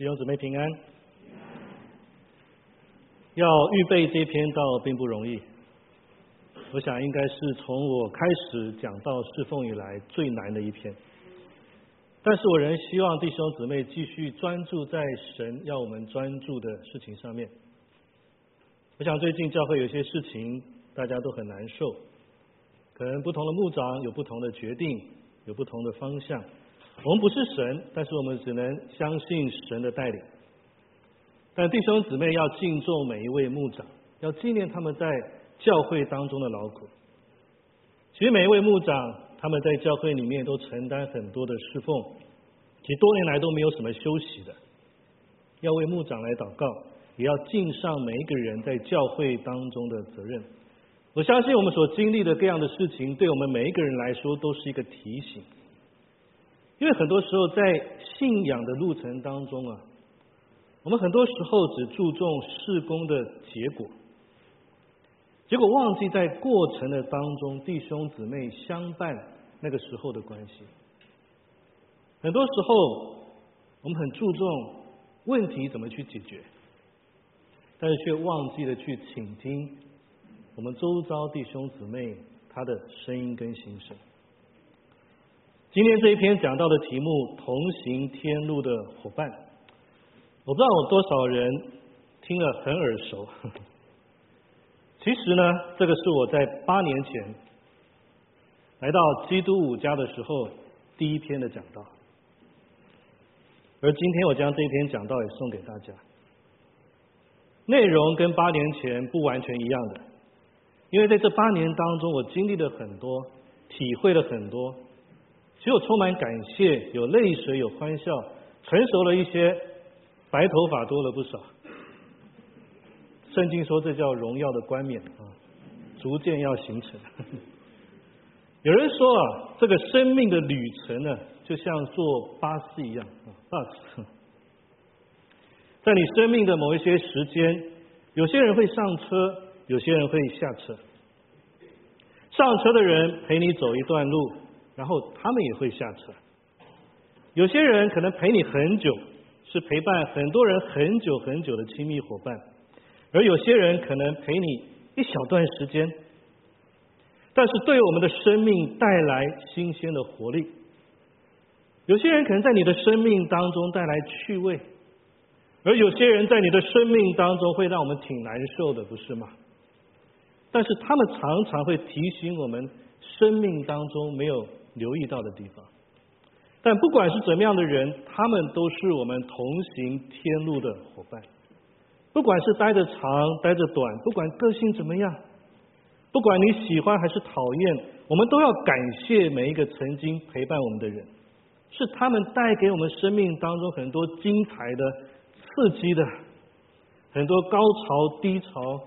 弟兄姊妹平安。要预备这篇道并不容易，我想应该是从我开始讲到侍奉以来最难的一篇。但是我仍希望弟兄姊妹继续专注在神要我们专注的事情上面。我想最近教会有些事情大家都很难受，可能不同的牧长有不同的决定，有不同的方向。我们不是神，但是我们只能相信神的带领。但弟兄姊妹要敬重每一位牧长，要纪念他们在教会当中的劳苦。其实每一位牧长，他们在教会里面都承担很多的侍奉，其实多年来都没有什么休息的。要为牧长来祷告，也要敬上每一个人在教会当中的责任。我相信我们所经历的各样的事情，对我们每一个人来说都是一个提醒。因为很多时候在信仰的路程当中啊。我们很多时候只注重事工的结果，结果忘记在过程的当中弟兄姊妹相伴那个时候的关系。很多时候我们很注重问题怎么去解决，但是却忘记了去倾听我们周遭弟兄姊妹他的声音跟心声。今天这一篇讲到的题目“同行天路的伙伴”。我不知道有多少人听了很耳熟。其实呢，这个是我在八年前来到基督五家的时候第一篇的讲道，而今天我将这一篇讲道也送给大家。内容跟八年前不完全一样的，因为在这八年当中，我经历了很多，体会了很多，只有充满感谢，有泪水，有欢笑，成熟了一些。白头发多了不少，圣经说这叫荣耀的冠冕啊，逐渐要形成。有人说啊，这个生命的旅程呢，就像坐巴士一样啊，bus。在你生命的某一些时间，有些人会上车，有些人会下车。上车的人陪你走一段路，然后他们也会下车。有些人可能陪你很久。是陪伴很多人很久很久的亲密伙伴，而有些人可能陪你一小段时间，但是对我们的生命带来新鲜的活力。有些人可能在你的生命当中带来趣味，而有些人在你的生命当中会让我们挺难受的，不是吗？但是他们常常会提醒我们生命当中没有留意到的地方。但不管是怎么样的人，他们都是我们同行天路的伙伴。不管是待着长，待着短，不管个性怎么样，不管你喜欢还是讨厌，我们都要感谢每一个曾经陪伴我们的人，是他们带给我们生命当中很多精彩的、刺激的，很多高潮、低潮、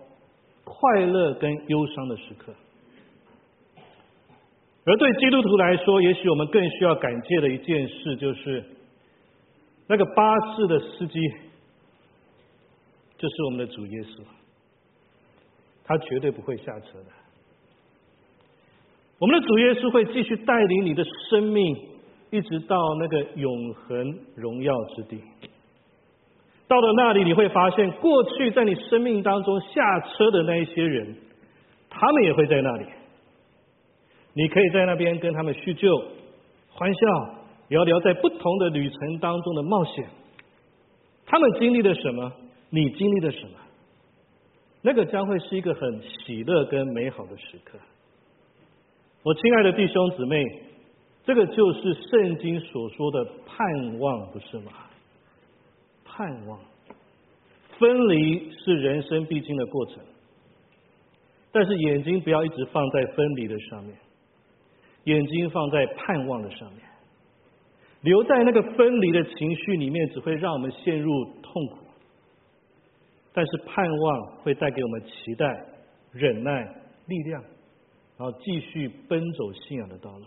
快乐跟忧伤的时刻。而对基督徒来说，也许我们更需要感谢的一件事，就是那个巴士的司机，就是我们的主耶稣，他绝对不会下车的。我们的主耶稣会继续带领你的生命，一直到那个永恒荣耀之地。到了那里，你会发现，过去在你生命当中下车的那一些人，他们也会在那里。你可以在那边跟他们叙旧、欢笑，聊聊在不同的旅程当中的冒险。他们经历了什么？你经历了什么？那个将会是一个很喜乐跟美好的时刻。我亲爱的弟兄姊妹，这个就是圣经所说的盼望，不是吗？盼望，分离是人生必经的过程，但是眼睛不要一直放在分离的上面。眼睛放在盼望的上面，留在那个分离的情绪里面，只会让我们陷入痛苦。但是盼望会带给我们期待、忍耐、力量，然后继续奔走信仰的道路。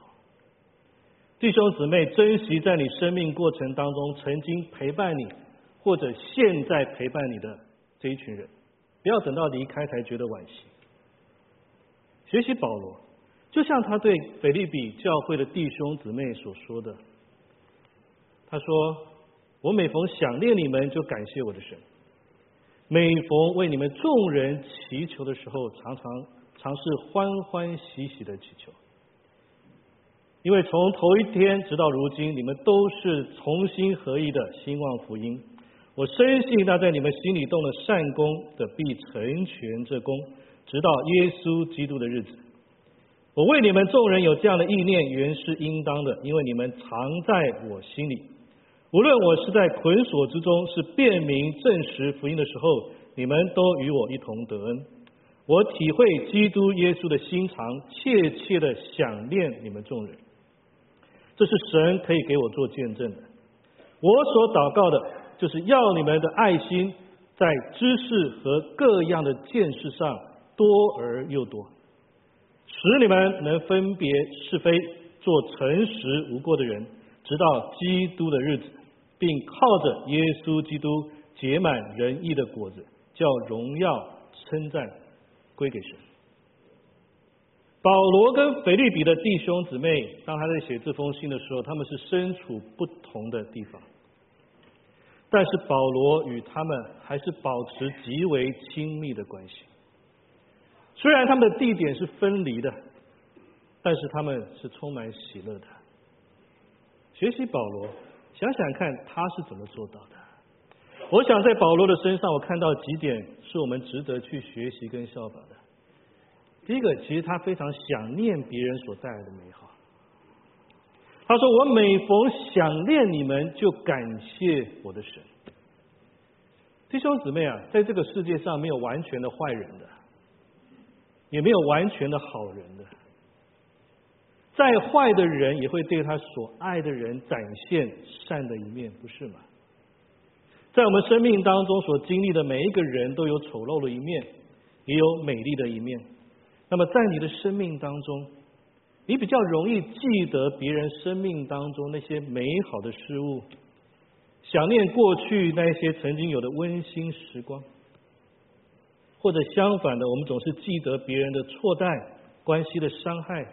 弟兄姊妹，珍惜在你生命过程当中曾经陪伴你，或者现在陪伴你的这一群人，不要等到离开才觉得惋惜。学习保罗。就像他对腓利比教会的弟兄姊妹所说的，他说：“我每逢想念你们，就感谢我的神；每逢为你们众人祈求的时候，常常常是欢欢喜喜的祈求。因为从头一天直到如今，你们都是同心合一的兴旺福音。我深信那在你们心里动了善功的，必成全这功，直到耶稣基督的日子。我为你们众人有这样的意念，原是应当的，因为你们常在我心里。无论我是在捆锁之中，是辨明证实福音的时候，你们都与我一同得恩。我体会基督耶稣的心肠，切切的想念你们众人。这是神可以给我做见证的。我所祷告的，就是要你们的爱心在知识和各样的见识上多而又多，使你们能分别是非，做诚实无过的人，直到基督的日子，并靠着耶稣基督结满仁义的果子，叫荣耀称赞归给神。保罗跟腓利比的弟兄姊妹，当他在写这封信的时候，他们是身处不同的地方，但是保罗与他们还是保持极为亲密的关系。虽然他们的地点是分离的，但是他们是充满喜乐的。学习保罗，想想看他是怎么做到的。我想在保罗的身上，我看到几点是我们值得去学习跟效仿的。第一个，其实他非常想念别人所带来的美好。他说：“我每逢想念你们，就感谢我的神。”弟兄姊妹啊，在这个世界上没有完全的坏人的，也没有完全的好人的。再坏的人也会对他所爱的人展现善的一面，不是吗？在我们生命当中所经历的每一个人都有丑陋的一面，也有美丽的一面。那么，在你的生命当中，你比较容易记得别人生命当中那些美好的事物，想念过去那些曾经有的温馨时光，或者相反的，我们总是记得别人的错待、关系的伤害、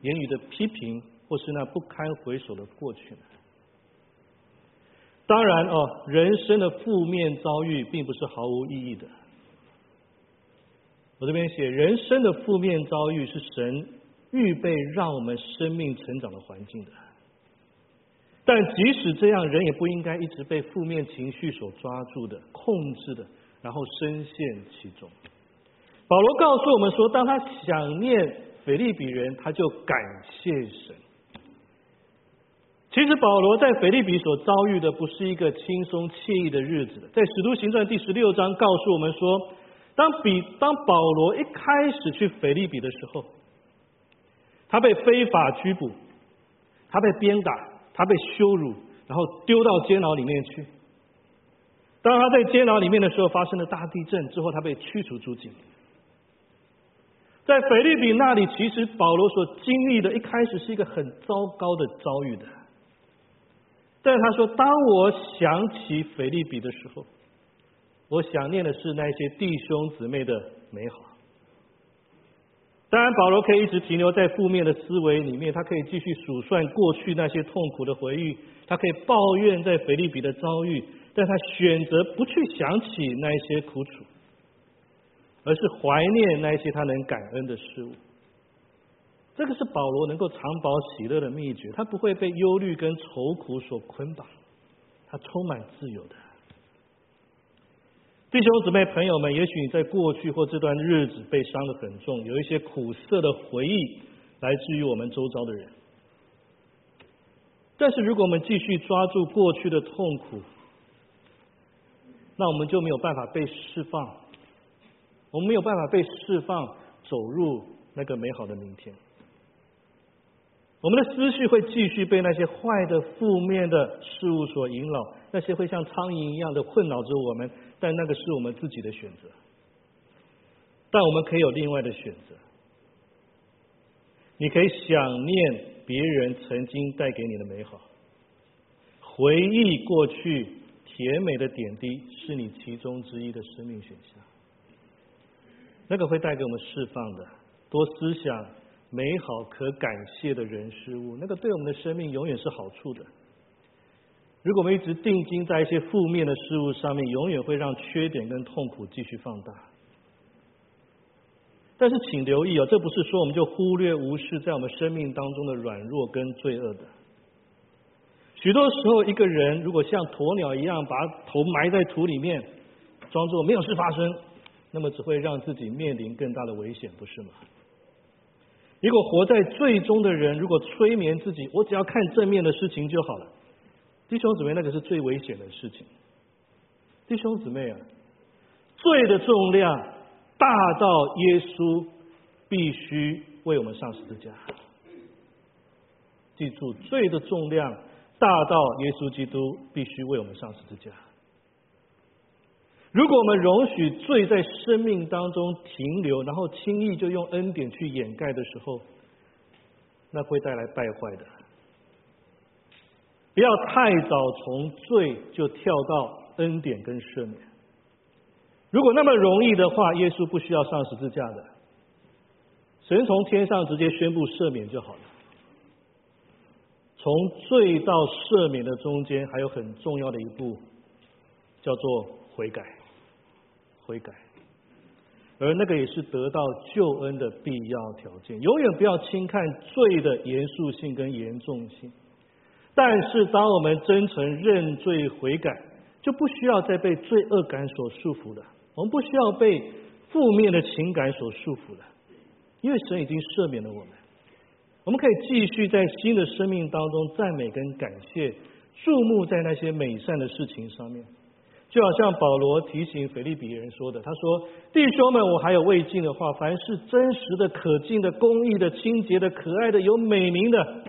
言语的批评，或是那不堪回首的过去？当然哦，人生的负面遭遇并不是毫无意义的。我这边写，人生的负面遭遇是神预备让我们生命成长的环境的。但即使这样，人也不应该一直被负面情绪所抓住的、控制的，然后深陷其中。保罗告诉我们说，当他想念腓利比人，他就感谢神。其实保罗在腓利比所遭遇的，不是一个轻松惬意的日子。在使徒行传第十六章告诉我们说。当比当保罗一开始去腓利比的时候，他被非法拘捕，他被鞭打，他被羞辱，然后丢到监牢里面去。当他在监牢里面的时候，发生了大地震之后，他被驱逐出境。在腓利比那里，其实保罗所经历的，一开始是一个很糟糕的遭遇的。但他说：“当我想起腓利比的时候。”我想念的是那些弟兄姊妹的美好。当然，保罗可以一直停留在负面的思维里面，他可以继续数算过去那些痛苦的回忆，他可以抱怨在腓利比的遭遇，但他选择不去想起那些苦楚，而是怀念那些他能感恩的事物。这个是保罗能够长保喜乐的秘诀，他不会被忧虑跟愁苦所捆绑，他充满自由的。弟兄姊妹、朋友们，也许你在过去或这段日子被伤得很重，有一些苦涩的回忆来自于我们周遭的人。但是，如果我们继续抓住过去的痛苦，那我们就没有办法被释放，我们没有办法被释放，走入那个美好的明天。我们的思绪会继续被那些坏的、负面的事物所引扰，那些会像苍蝇一样的困扰着我们。但那个是我们自己的选择，但我们可以有另外的选择。你可以想念别人曾经带给你的美好，回忆过去甜美的点滴，是你其中之一的生命选项。那个会带给我们释放的，多思想美好可感谢的人事物，那个对我们的生命永远是好处的。如果我们一直定睛在一些负面的事物上面，永远会让缺点跟痛苦继续放大。但是请留意哦，这不是说我们就忽略无视在我们生命当中的软弱跟罪恶的。许多时候，一个人如果像鸵鸟一样把头埋在土里面，装作没有事发生，那么只会让自己面临更大的危险，不是吗？如果活在最终的人，如果催眠自己，我只要看正面的事情就好了。弟兄姊妹，那个是最危险的事情。弟兄姊妹啊，罪的重量大到耶稣必须为我们上十字架。记住，罪的重量大到耶稣基督必须为我们上十字架。如果我们容许罪在生命当中停留，然后轻易就用恩典去掩盖的时候，那会带来败坏的。不要太早从罪就跳到恩典跟赦免。如果那么容易的话，耶稣不需要上十字架的，神从天上直接宣布赦免就好了。从罪到赦免的中间，还有很重要的一步，叫做悔改。悔改，而那个也是得到救恩的必要条件。永远不要轻看罪的严肃性跟严重性。但是，当我们真诚认罪悔改，就不需要再被罪恶感所束缚了。我们不需要被负面的情感所束缚了，因为神已经赦免了我们。我们可以继续在新的生命当中赞美跟感谢，注目在那些美善的事情上面。就好像保罗提醒腓利比人说的，他说：“弟兄们，我还有未尽的话，凡是真实的、可敬的、公义的、清洁的、可爱的、有美名的。”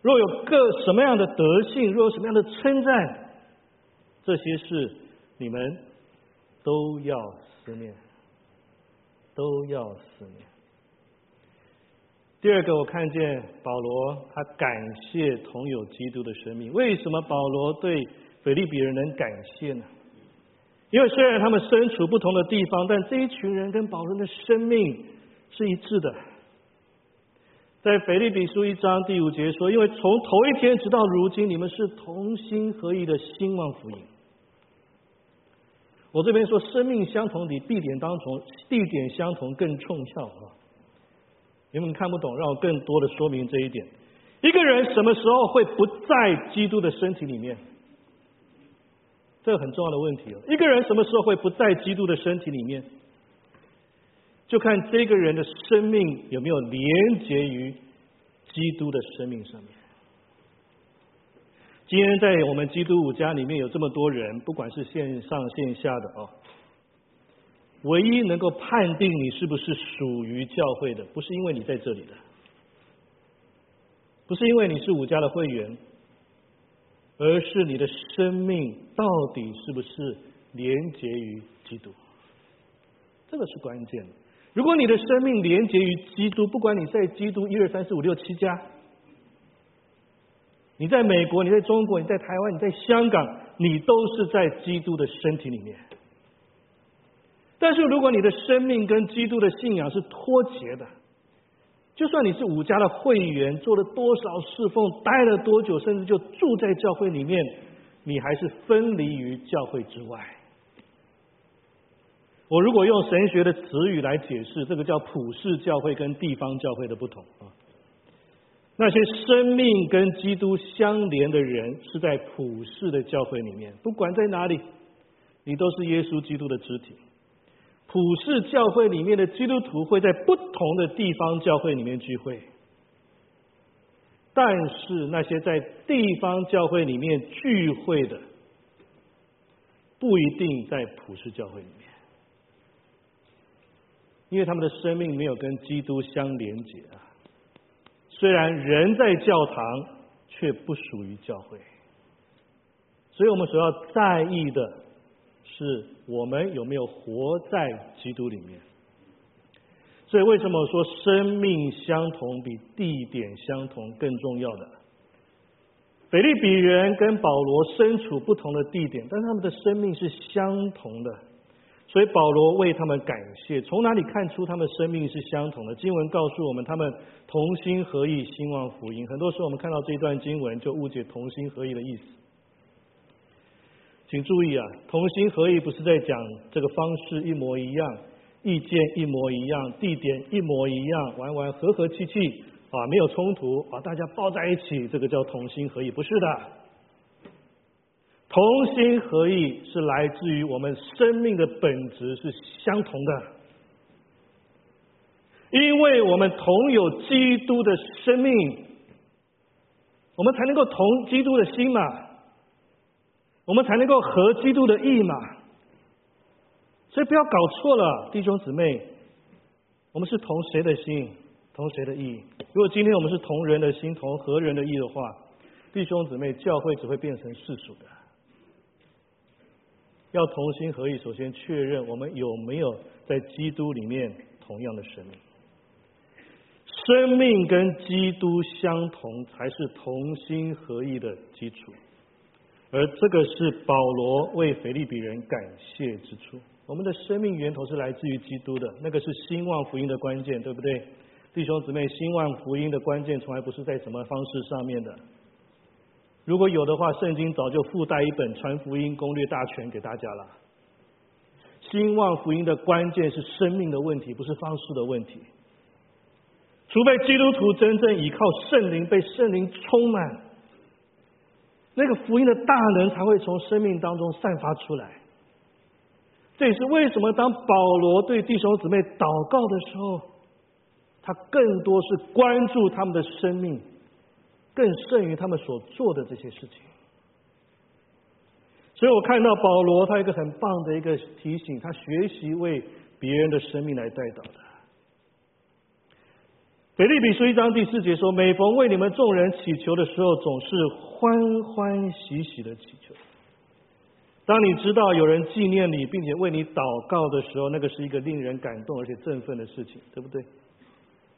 若有个什么样的德性，若有什么样的称赞，这些事你们都要思念，都要思念。第二个，我看见保罗他感谢同有基督的生命。为什么保罗对腓利比人能感谢呢？因为虽然他们身处不同的地方，但这一群人跟保罗的生命是一致的。在腓立比书一章第五节说：“因为从头一天直到如今，你们是同心合意的兴旺福音。”我这边说，生命相同比地点当中地点相同更重要啊！你们看不懂，让我更多的说明这一点。一个人什么时候会不在基督的身体里面？这个很重要的问题哦。一个人什么时候会不在基督的身体里面？就看这个人的生命有没有连接于基督的生命上面。今天在我们基督五家里面有这么多人，不管是线上线下的哦，唯一能够判定你是不是属于教会的，不是因为你在这里的，不是因为你是五家的会员，而是你的生命到底是不是连结于基督，这个是关键。如果你的生命连结于基督，不管你在基督一二三四五六七家，你在美国，你在中国，你在台湾，你在香港，你都是在基督的身体里面。但是如果你的生命跟基督的信仰是脱节的，就算你是五家的会员，做了多少侍奉，待了多久，甚至就住在教会里面，你还是分离于教会之外。我如果用神学的词语来解释，这个叫普世教会跟地方教会的不同啊。那些生命跟基督相连的人，是在普世的教会里面，不管在哪里，你都是耶稣基督的肢体。普世教会里面的基督徒会在不同的地方教会里面聚会，但是那些在地方教会里面聚会的，不一定在普世教会里面。因为他们的生命没有跟基督相连接啊，虽然人在教堂，却不属于教会。所以我们所要在意的是，我们有没有活在基督里面。所以为什么说生命相同比地点相同更重要的？腓利比人跟保罗身处不同的地点，但他们的生命是相同的。所以保罗为他们感谢，从哪里看出他们生命是相同的？经文告诉我们，他们同心合意兴旺福音。很多时候我们看到这一段经文，就误解同心合意的意思。请注意啊，同心合意不是在讲这个方式一模一样，意见一模一样，地点一模一样，玩玩和和气气啊，没有冲突啊，大家抱在一起，这个叫同心合意，不是的。同心合意是来自于我们生命的本质是相同的，因为我们同有基督的生命。我们才能够同基督的心嘛，我们才能够合基督的意嘛。所以不要搞错了，弟兄姊妹，我们是同谁的心，同谁的意？如果今天我们是同人的心，同何人的意的话，弟兄姊妹，教会只会变成世俗的。要同心合意，首先确认我们有没有在基督里面同样的生命。生命跟基督相同，才是同心合意的基础。而这个是保罗为腓利比人感谢之处。我们的生命源头是来自于基督的，那个是兴旺福音的关键，对不对？弟兄姊妹，兴旺福音的关键从来不是在什么方式上面的。如果有的话，圣经早就附带一本传福音攻略大全给大家了。兴旺福音的关键是生命的问题，不是方式的问题。除非基督徒真正依靠圣灵，被圣灵充满，那个福音的大能才会从生命当中散发出来。这也是为什么当保罗对弟兄姊妹祷告的时候，他更多是关注他们的生命，更胜于他们所做的这些事情。所以我看到保罗他一个很棒的一个提醒，他学习为别人的生命来代祷的。腓利比书一章第四节说：“每逢为你们众人祈求的时候，总是欢欢喜喜的祈求。当你知道有人纪念你，并且为你祷告的时候，那个是一个令人感动而且振奋的事情，对不对？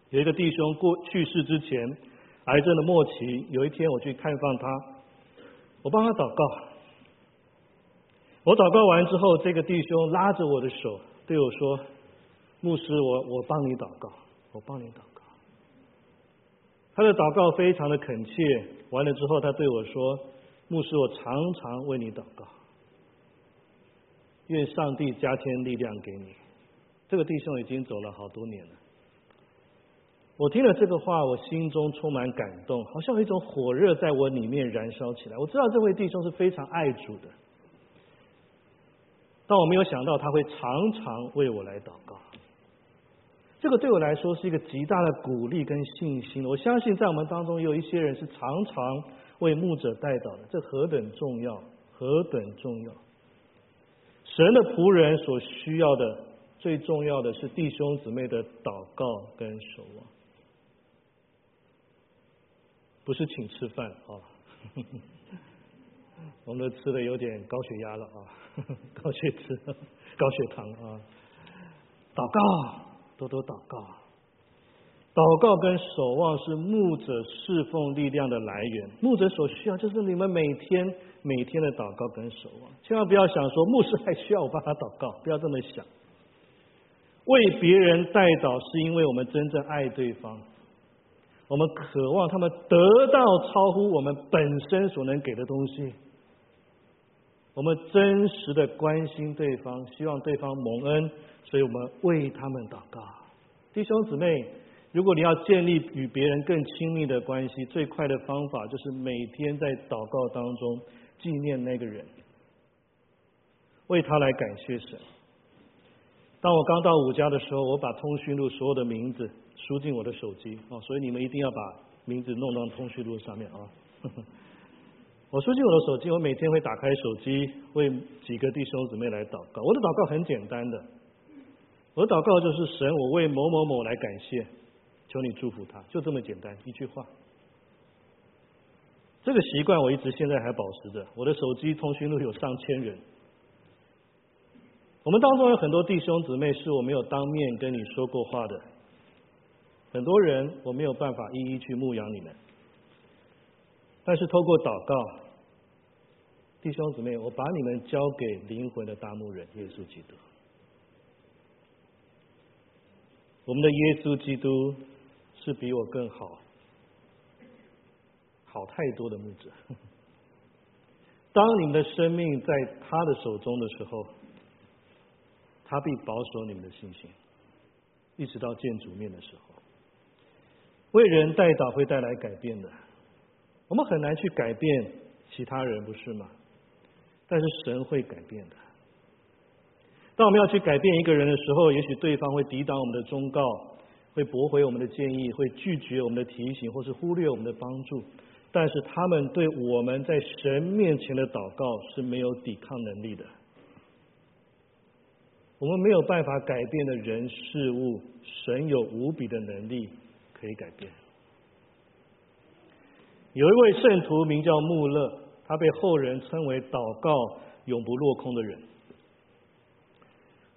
有一个弟兄过去世之前，癌症的末期，有一天我去看望他，我帮他祷告。我祷告完之后，这个弟兄拉着我的手对我说：‘牧师，我我帮你祷告，我帮你祷。’他的祷告非常的恳切，完了之后，他对我说：“牧师，我常常为你祷告，愿上帝加添力量给你。”这个弟兄已经走了好多年了。我听了这个话，我心中充满感动，好像有一种火热在我里面燃烧起来。我知道这位弟兄是非常爱主的，但我没有想到他会常常为我来祷告。这个对我来说是一个极大的鼓励跟信心。我相信在我们当中有一些人是常常为牧者代祷的，这何等重要，何等重要！神的仆人所需要的最重要的是弟兄姊妹的祷告跟守望，不是请吃饭啊！我们都吃的有点高血压了啊，高血脂、高血糖啊，祷告。多多祷告，祷告跟守望是牧者侍奉力量的来源。牧者所需要就是你们每天每天的祷告跟守望，千万不要想说牧师还需要我帮他祷告，不要这么想。为别人代祷是因为我们真正爱对方，我们渴望他们得到超乎我们本身所能给的东西。我们真实的关心对方，希望对方蒙恩。所以我们为他们祷告，弟兄姊妹，如果你要建立与别人更亲密的关系，最快的方法就是每天在祷告当中纪念那个人，为他来感谢神。当我刚到五家的时候，我把通讯录所有的名字输进我的手机啊，所以你们一定要把名字弄到通讯录上面啊。我输进我的手机，我每天会打开手机为几个弟兄姊妹来祷告。我的祷告很简单的。我的祷告就是神，我为某某某来感谢，求你祝福他，就这么简单一句话。这个习惯我一直现在还保持着。我的手机通讯录有上千人，我们当中有很多弟兄姊妹是我没有当面跟你说过话的，很多人我没有办法一一去牧养你们，但是透过祷告，弟兄姊妹，我把你们交给灵魂的大牧人耶稣基督。我们的耶稣基督是比我更好、好太多的牧者。当你们的生命在他的手中的时候，他必保守你们的信心，一直到见主面的时候。为人代祷会带来改变的，我们很难去改变其他人，不是吗？但是神会改变的。当我们要去改变一个人的时候，也许对方会抵挡我们的忠告，会驳回我们的建议，会拒绝我们的提醒，或是忽略我们的帮助。但是他们对我们在神面前的祷告是没有抵抗能力的。我们没有办法改变的人事物，神有无比的能力可以改变。有一位圣徒名叫穆勒，他被后人称为祷告永不落空的人。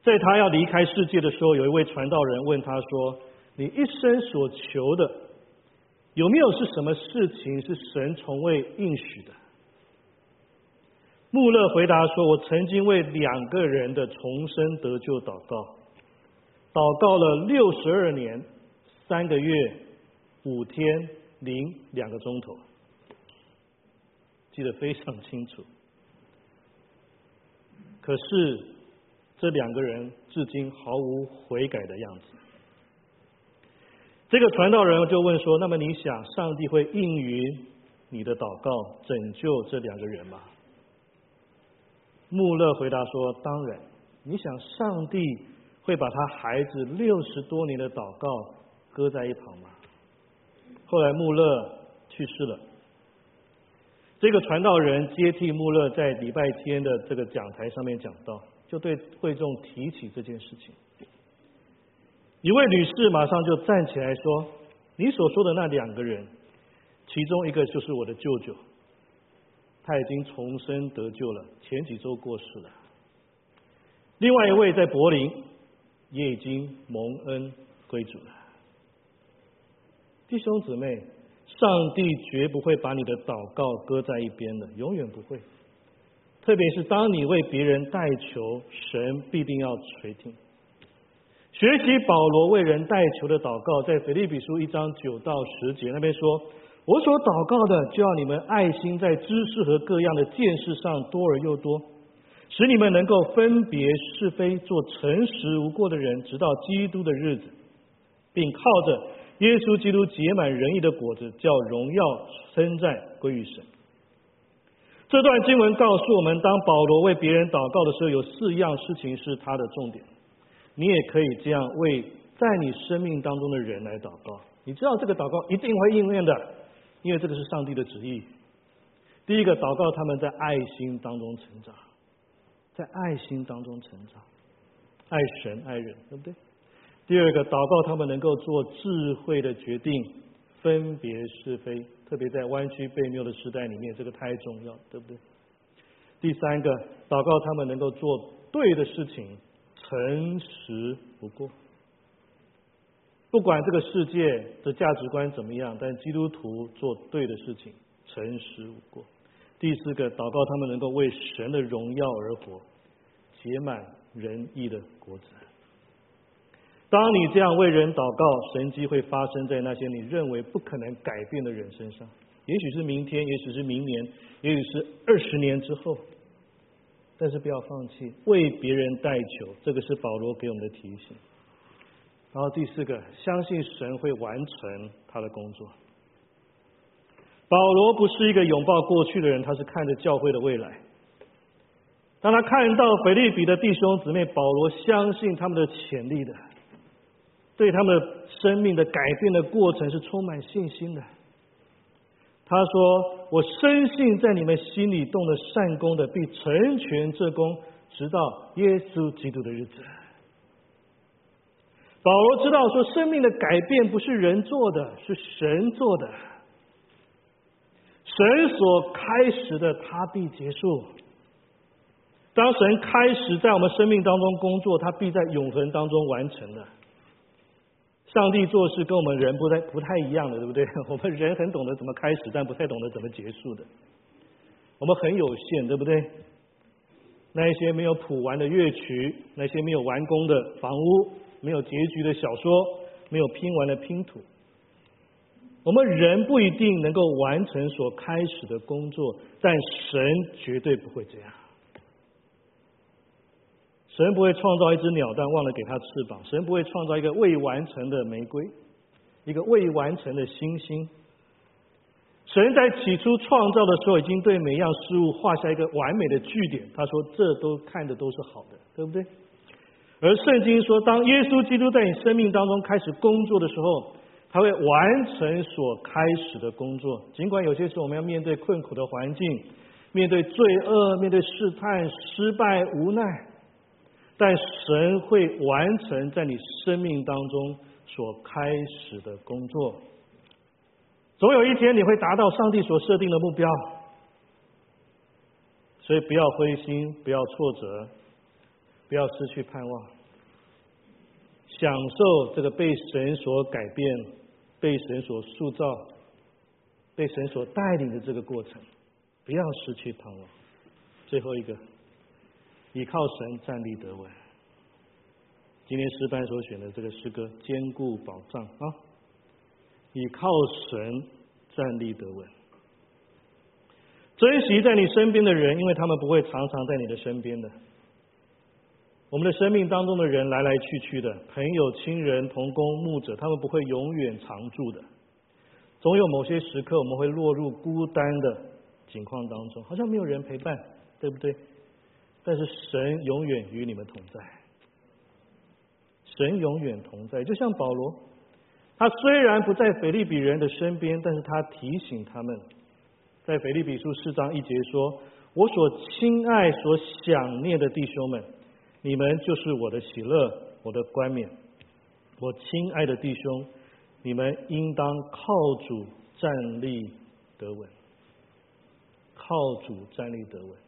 在他要离开世界的时候，有一位传道人问他说：“你一生所求的？”有没有是什么事情是神从未应许的？穆勒回答说：“我曾经为两个人的重生得救祷告，祷告了六十二年三个月五天零两个钟头，记得非常清楚。可是这两个人至今毫无悔改的样子。”这个传道人就问说：“那么你想，上帝会应允你的祷告，拯救这两个人吗？”穆勒回答说：“当然。你想，上帝会把他孩子六十多年的祷告搁在一旁吗？”后来穆勒去世了。这个传道人接替穆勒在礼拜天的这个讲台上面讲到，就对会众提起这件事情。一位女士马上就站起来说：“你所说的那两个人，其中一个就是我的舅舅，他已经重生得救了，前几周过世了。另外一位在柏林，也已经蒙恩归主了。弟兄姊妹，上帝绝不会把你的祷告搁在一边的，永远不会。特别是当你为别人代求，神必定要垂听。”学习保罗为人代求的祷告，在腓立比书一章九到十节那边说：“我所祷告的，就要你们爱心在知识和各样的见识上多而又多，使你们能够分别是非，做诚实无过的人，直到基督的日子，并靠着耶稣基督结满仁义的果子，叫荣耀称赞归于神。”这段经文告诉我们，当保罗为别人祷告的时候，有四样事情是他的重点。你也可以这样为在你生命当中的人来祷告。你知道这个祷告一定会应验的，因为这个是上帝的旨意。第一个，祷告他们在爱心当中成长，在爱心当中成长，爱神爱人，对不对？第二个，祷告他们能够做智慧的决定，分别是非，特别在弯曲背谬的时代里面，这个太重要，对不对？第三个，祷告他们能够做对的事情。诚实不过，不管这个世界的价值观怎么样，但基督徒做对的事情，诚实无过。第四个，祷告他们能够为神的荣耀而活，结满仁义的果子。当你这样为人祷告，神迹会发生在那些你认为不可能改变的人身上。也许是明天，也许是明年，也许是二十年之后。但是不要放弃为别人代求，这个是保罗给我们的提醒。然后第四个，相信神会完成他的工作。保罗不是一个拥抱过去的人，他是看着教会的未来。当他看到腓利比的弟兄姊妹，保罗相信他们的潜力的，对他们的生命的改变的过程是充满信心的。他说：“我深信，在你们心里动了善功的，必成全这功，直到耶稣基督的日子。”保罗知道，说生命的改变不是人做的，是神做的。神所开始的，他必结束。当神开始在我们生命当中工作，他必在永恒当中完成的。上帝做事跟我们人不太不太一样的，对不对？我们人很懂得怎么开始，但不太懂得怎么结束的。我们很有限，对不对？那一些没有谱完的乐曲，那些没有完工的房屋，没有结局的小说，没有拼完的拼图。我们人不一定能够完成所开始的工作，但神绝对不会这样。神不会创造一只鸟蛋忘了给它翅膀，神不会创造一个未完成的玫瑰，一个未完成的星星。神在起初创造的时候，已经对每样事物画下一个完美的句点。他说：“这都看的都是好的，对不对？”而圣经说，当耶稣基督在你生命当中开始工作的时候，他会完成所开始的工作。尽管有些时候我们要面对困苦的环境，面对罪恶，面对试探、失败、无奈，但神会完成在你生命当中所开始的工作。总有一天你会达到上帝所设定的目标，所以不要灰心，不要挫折，不要失去盼望，享受这个被神所改变、被神所塑造、被神所带领的这个过程，不要失去盼望。最后一个，依靠神站立得稳。今天诗班所选的这个诗歌，坚固保障啊。倚靠神站立得稳，珍惜在你身边的人，因为他们不会常常在你的身边的。我们的生命当中的人来来去去的，朋友、亲人、同工、牧者，他们不会永远常住的。总有某些时刻，我们会落入孤单的境况当中，好像没有人陪伴，对不对？但是神永远与你们同在，神永远同在，就像保罗。他虽然不在腓利比人的身边，但是他提醒他们，在腓利比书四章一节说：“我所亲爱、所想念的弟兄们，你们就是我的喜乐，我的冠冕。我亲爱的弟兄，你们应当靠主站立得稳，靠主站立得稳。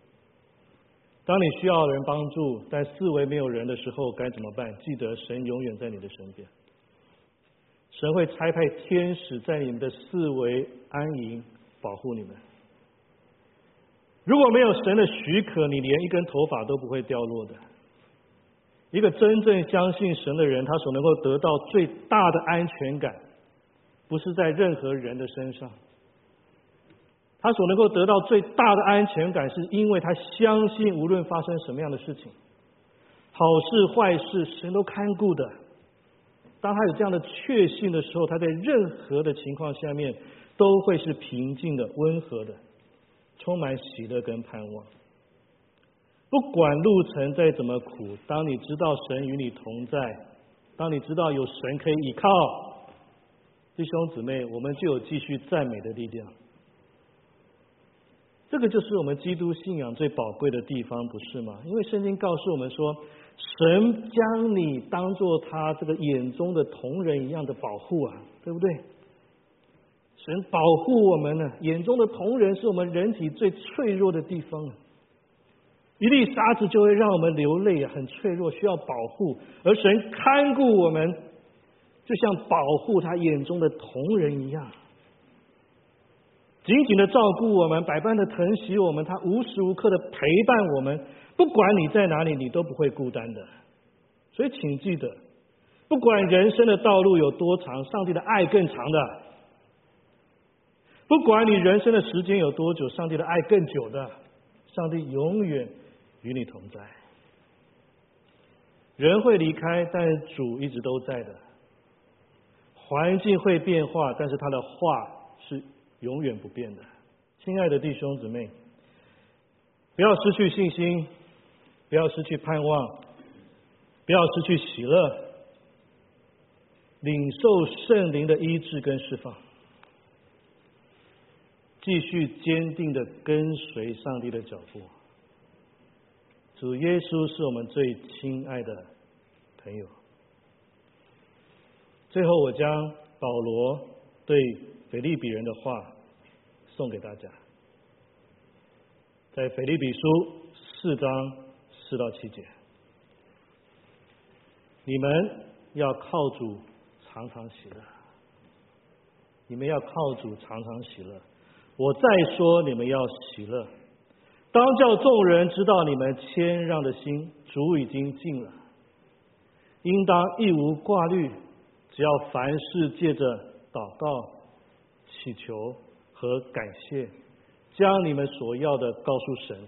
当你需要人帮助，但四围没有人的时候，该怎么办？记得神永远在你的身边。”神会差派天使在你们的四围安营，保护你们。如果没有神的许可，你连一根头发都不会掉落的。一个真正相信神的人，他所能够得到最大的安全感，不是在任何人的身上。他所能够得到最大的安全感，是因为他相信，无论发生什么样的事情，好事坏事，神都看顾的。当他有这样的确信的时候，他在任何的情况下面都会是平静的、温和的，充满喜乐跟盼望。不管路程再怎么苦，当你知道神与你同在，当你知道有神可以依靠，弟兄姊妹，我们就有继续赞美的力量。这个就是我们基督信仰最宝贵的地方，不是吗？因为圣经告诉我们说。神将你当做他这个眼中的同人一样的保护啊，对不对？神保护我们呢，眼中的同人是我们人体最脆弱的地方，一粒沙子就会让我们流泪，很脆弱，需要保护。而神看顾我们，就像保护他眼中的同人一样，紧紧的照顾我们，百般的疼惜我们，他无时无刻的陪伴我们。不管你在哪里，你都不会孤单的。所以，请记得，不管人生的道路有多长，上帝的爱更长的；不管你人生的时间有多久，上帝的爱更久的。上帝永远与你同在。人会离开，但主一直都在的。环境会变化，但是他的话永远不变的。亲爱的弟兄姊妹，不要失去信心。不要失去盼望，不要失去喜乐，领受圣灵的医治跟释放，继续坚定的跟随上帝的脚步。主耶稣是我们最亲爱的朋友。最后，我将保罗对腓利比人的话送给大家，在腓利比书四章。四到七节，你们要靠主常常喜乐。你们要靠主常常喜乐。我再说，你们要喜乐。当叫众人知道你们谦让的心，主已经尽了。应当一无挂虑，只要凡事借着祷告、祈求和感谢，将你们所要的告诉神。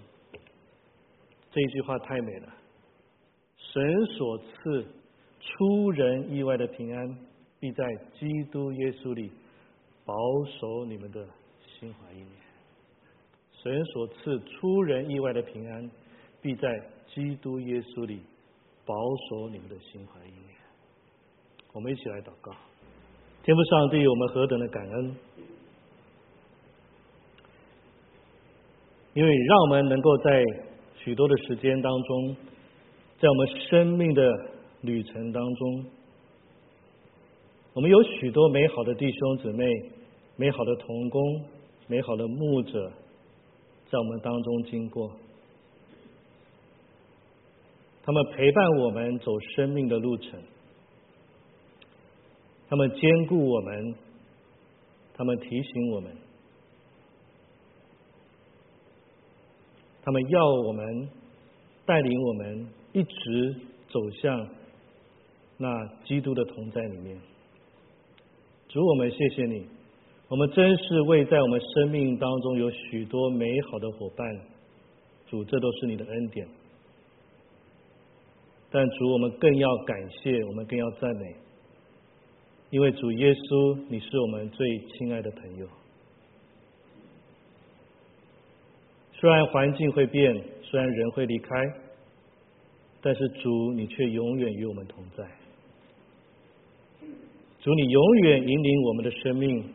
这一句话太美了。神所赐出人意外的平安，必在基督耶稣里保守你们的心怀意念。神所赐出人意外的平安，必在基督耶稣里保守你们的心怀意念。我们一起来祷告。天父上帝，我们何等的感恩！因为让我们能够在许多的时间当中，在我们生命的旅程当中，我们有许多美好的弟兄姊妹、美好的同工、美好的牧者，在我们当中经过，他们陪伴我们走生命的路程。他们兼顾我们，他们提醒我们，他们要我们带领我们一直走向那基督的同在里面。主，我们谢谢你，我们真是为在我们生命当中有许多美好的伙伴。主，这都是你的恩典。但主，我们更要感谢，我们更要赞美。因为主耶稣，你是我们最亲爱的朋友。虽然环境会变，虽然人会离开，但是主，你却永远与我们同在。主，你永远引领我们的生命。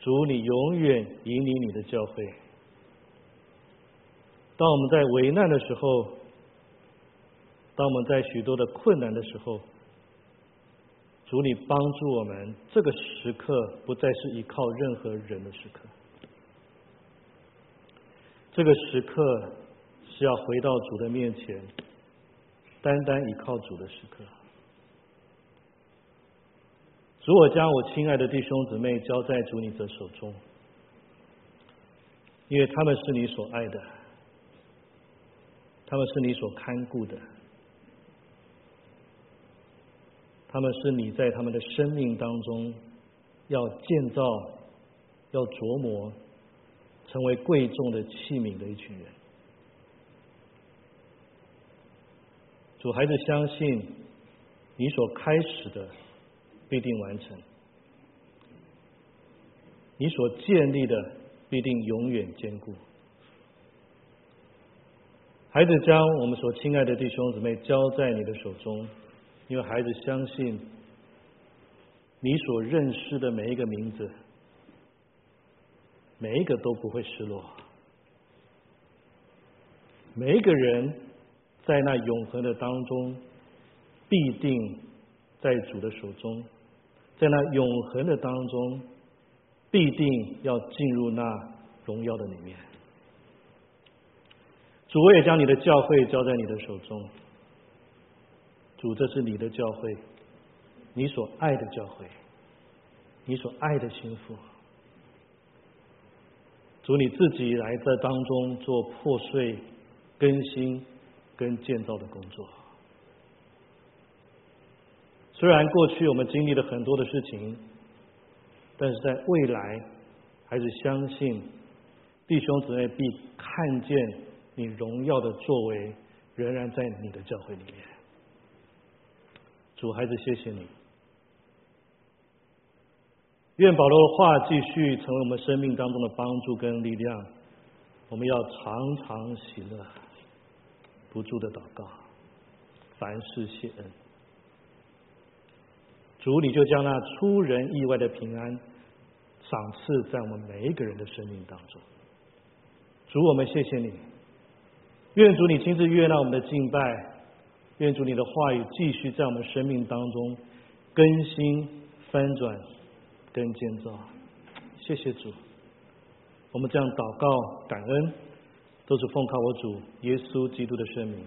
主，你永远引领你的教会。当我们在危难的时候，当我们在许多的困难的时候。主，你帮助我们，这个时刻不再是依靠任何人的时刻，这个时刻是要回到主的面前，单单依靠主的时刻。主，我将我亲爱的弟兄姊妹交在主你的手中，因为他们是你所爱的，他们是你所看顾的。他们是你在他们的生命当中要建造、要琢磨、成为贵重的器皿的一群人。主孩子相信你所开始的必定完成，你所建立的必定永远坚固。孩子将我们所亲爱的弟兄姊妹交在你的手中。因为孩子相信，你所认识的每一个名字，每一个都不会失落。每一个人在那永恒的当中，必定在主的手中，在那永恒的当中，必定要进入那荣耀的里面。主，我也将你的教会交在你的手中。主，这是你的教会，你所爱的教会，你所爱的心腹。主，你自己来在当中做破碎、更新跟建造的工作。虽然过去我们经历了很多的事情，但是在未来，还是相信弟兄姊妹必看见你荣耀的作为，仍然在你的教会里面。主孩子，谢谢你。愿保罗的话继续成为我们生命当中的帮助跟力量。我们要常常喜乐，不住的祷告，凡事谢恩。主，你就将那出人意外的平安赏赐在我们每一个人的生命当中。主，我们谢谢你。愿主你亲自悦纳我们的敬拜。愿主你的话语继续在我们生命当中更新、翻转、跟建造，谢谢主，我们这样祷告感恩，都是奉靠我主耶稣基督的圣名。